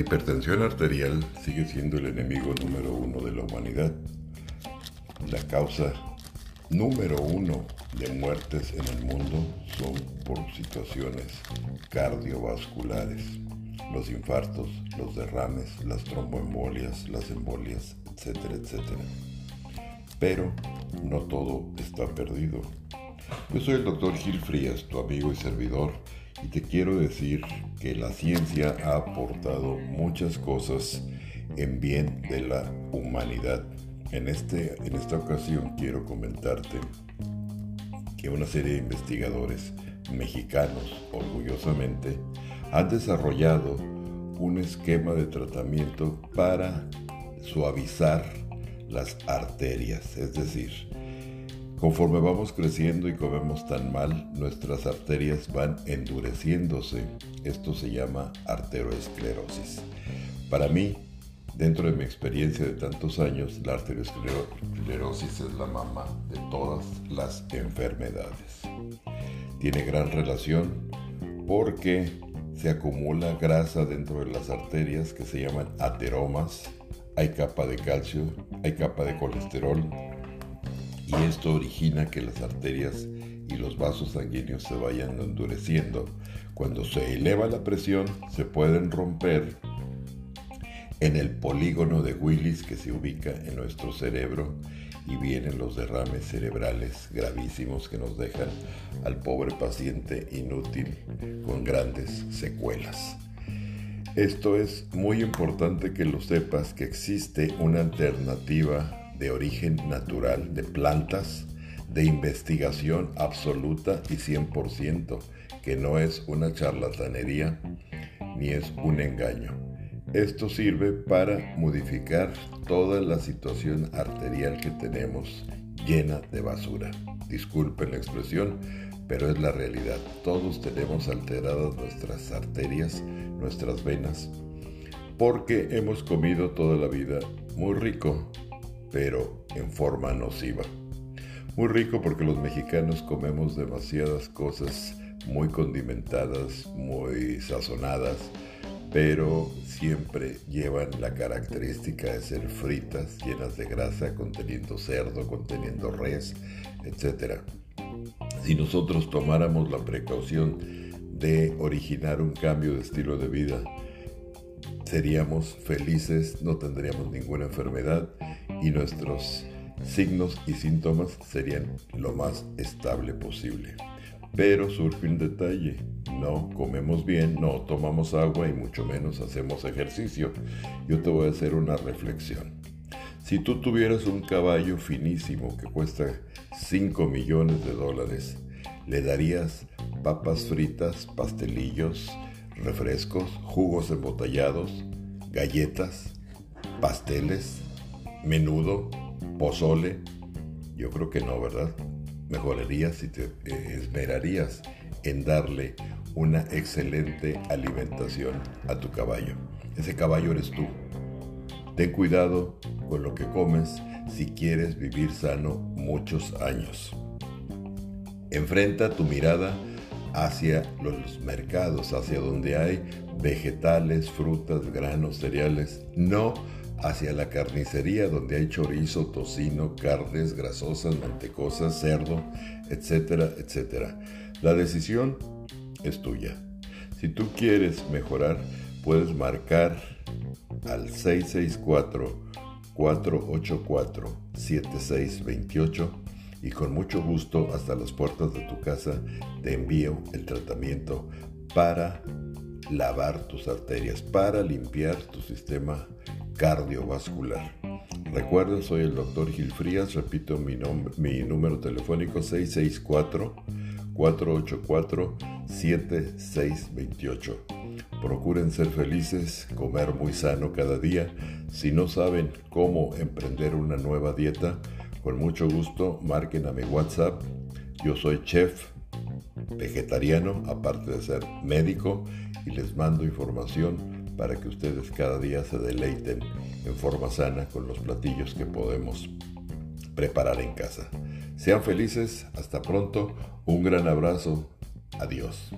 La hipertensión arterial sigue siendo el enemigo número uno de la humanidad. La causa número uno de muertes en el mundo son por situaciones cardiovasculares, los infartos, los derrames, las tromboembolias, las embolias, etcétera, etcétera. Pero no todo está perdido. Yo soy el doctor Gil Frías, tu amigo y servidor, y te quiero decir que la ciencia ha aportado muchas cosas en bien de la humanidad. En, este, en esta ocasión quiero comentarte que una serie de investigadores mexicanos, orgullosamente, han desarrollado un esquema de tratamiento para suavizar las arterias, es decir, conforme vamos creciendo y comemos tan mal, nuestras arterias van endureciéndose. Esto se llama arteroesclerosis. Para mí, dentro de mi experiencia de tantos años, la arteriosclerosis es la mamá de todas las enfermedades. Tiene gran relación porque se acumula grasa dentro de las arterias que se llaman ateromas hay capa de calcio, hay capa de colesterol y esto origina que las arterias y los vasos sanguíneos se vayan endureciendo. Cuando se eleva la presión se pueden romper en el polígono de Willis que se ubica en nuestro cerebro y vienen los derrames cerebrales gravísimos que nos dejan al pobre paciente inútil con grandes secuelas. Esto es muy importante que lo sepas que existe una alternativa de origen natural de plantas de investigación absoluta y 100%, que no es una charlatanería ni es un engaño. Esto sirve para modificar toda la situación arterial que tenemos llena de basura. Disculpen la expresión, pero es la realidad. Todos tenemos alteradas nuestras arterias, nuestras venas, porque hemos comido toda la vida muy rico, pero en forma nociva. Muy rico porque los mexicanos comemos demasiadas cosas muy condimentadas, muy sazonadas, pero siempre llevan la característica de ser fritas, llenas de grasa, conteniendo cerdo, conteniendo res, etc. Si nosotros tomáramos la precaución de originar un cambio de estilo de vida, seríamos felices, no tendríamos ninguna enfermedad y nuestros signos y síntomas serían lo más estable posible. Pero surge un detalle, no comemos bien, no tomamos agua y mucho menos hacemos ejercicio. Yo te voy a hacer una reflexión. Si tú tuvieras un caballo finísimo que cuesta 5 millones de dólares, ¿le darías papas fritas, pastelillos, refrescos, jugos embotellados, galletas, pasteles, menudo, pozole? Yo creo que no, ¿verdad? Mejorarías si te eh, esmerarías en darle una excelente alimentación a tu caballo. Ese caballo eres tú. Ten cuidado con lo que comes si quieres vivir sano muchos años. Enfrenta tu mirada hacia los mercados, hacia donde hay vegetales, frutas, granos, cereales, no hacia la carnicería donde hay chorizo, tocino, carnes grasosas, mantecosas, cerdo, etcétera, etcétera. La decisión es tuya. Si tú quieres mejorar, puedes marcar al 664-484-7628 y con mucho gusto hasta las puertas de tu casa te envío el tratamiento para lavar tus arterias, para limpiar tu sistema cardiovascular. Recuerda, soy el doctor Gil Frías, repito mi, mi número telefónico 664 484 7628. Procuren ser felices, comer muy sano cada día. Si no saben cómo emprender una nueva dieta, con mucho gusto marquen a mi WhatsApp. Yo soy chef vegetariano, aparte de ser médico, y les mando información para que ustedes cada día se deleiten en forma sana con los platillos que podemos preparar en casa. Sean felices, hasta pronto, un gran abrazo, adiós.